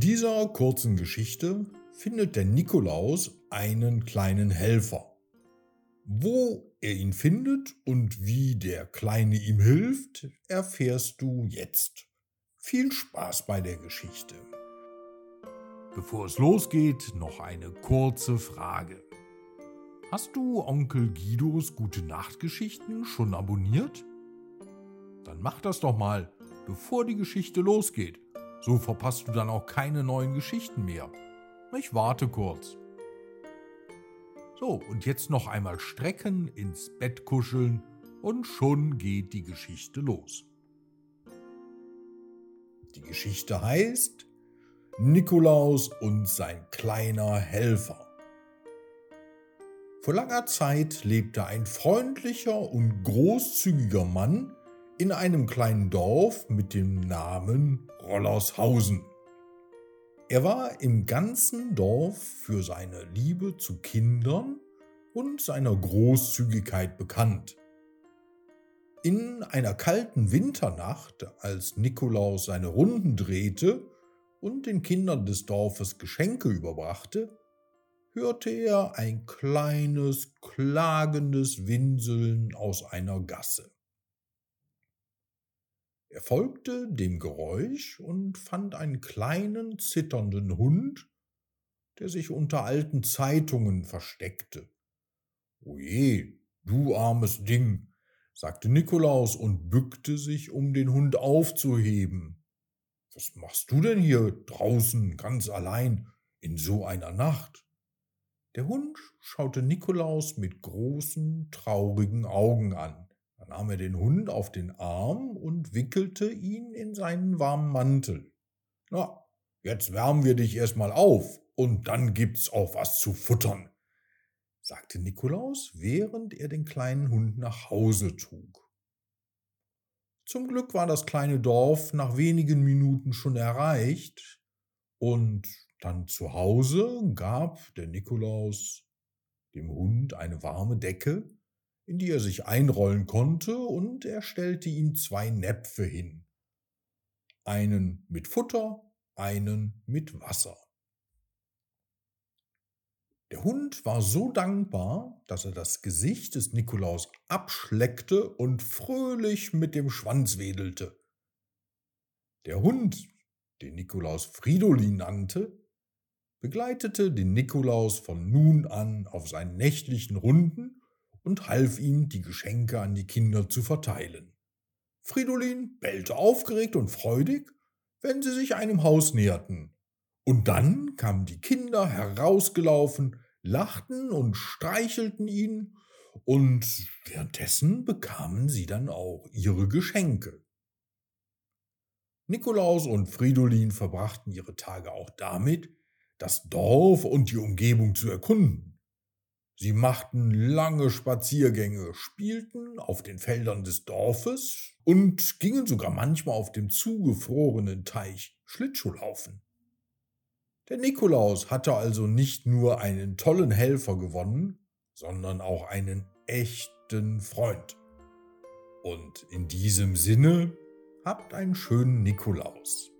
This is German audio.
dieser kurzen Geschichte findet der Nikolaus einen kleinen Helfer. Wo er ihn findet und wie der Kleine ihm hilft, erfährst du jetzt. Viel Spaß bei der Geschichte. Bevor es losgeht, noch eine kurze Frage. Hast du Onkel Guidos Gute Nachtgeschichten schon abonniert? Dann mach das doch mal, bevor die Geschichte losgeht. So verpasst du dann auch keine neuen Geschichten mehr. Ich warte kurz. So, und jetzt noch einmal strecken, ins Bett kuscheln und schon geht die Geschichte los. Die Geschichte heißt Nikolaus und sein kleiner Helfer. Vor langer Zeit lebte ein freundlicher und großzügiger Mann in einem kleinen Dorf mit dem Namen Rollershausen. Er war im ganzen Dorf für seine Liebe zu Kindern und seiner Großzügigkeit bekannt. In einer kalten Winternacht, als Nikolaus seine Runden drehte und den Kindern des Dorfes Geschenke überbrachte, hörte er ein kleines, klagendes Winseln aus einer Gasse. Er folgte dem Geräusch und fand einen kleinen, zitternden Hund, der sich unter alten Zeitungen versteckte. Oje, du armes Ding, sagte Nikolaus und bückte sich, um den Hund aufzuheben. Was machst du denn hier draußen ganz allein in so einer Nacht? Der Hund schaute Nikolaus mit großen, traurigen Augen an. Dann nahm er den Hund auf den Arm und wickelte ihn in seinen warmen Mantel. Na, jetzt wärmen wir dich erstmal auf und dann gibt's auch was zu futtern, sagte Nikolaus, während er den kleinen Hund nach Hause trug. Zum Glück war das kleine Dorf nach wenigen Minuten schon erreicht, und dann zu Hause gab der Nikolaus dem Hund eine warme Decke, in die er sich einrollen konnte, und er stellte ihm zwei Näpfe hin. Einen mit Futter, einen mit Wasser. Der Hund war so dankbar, dass er das Gesicht des Nikolaus abschleckte und fröhlich mit dem Schwanz wedelte. Der Hund, den Nikolaus Fridolin nannte, begleitete den Nikolaus von nun an auf seinen nächtlichen Runden und half ihm, die Geschenke an die Kinder zu verteilen. Fridolin bellte aufgeregt und freudig, wenn sie sich einem Haus näherten. Und dann kamen die Kinder herausgelaufen, lachten und streichelten ihn, und währenddessen bekamen sie dann auch ihre Geschenke. Nikolaus und Fridolin verbrachten ihre Tage auch damit, das Dorf und die Umgebung zu erkunden. Sie machten lange Spaziergänge, spielten auf den Feldern des Dorfes und gingen sogar manchmal auf dem zugefrorenen Teich Schlittschuhlaufen. Der Nikolaus hatte also nicht nur einen tollen Helfer gewonnen, sondern auch einen echten Freund. Und in diesem Sinne habt einen schönen Nikolaus.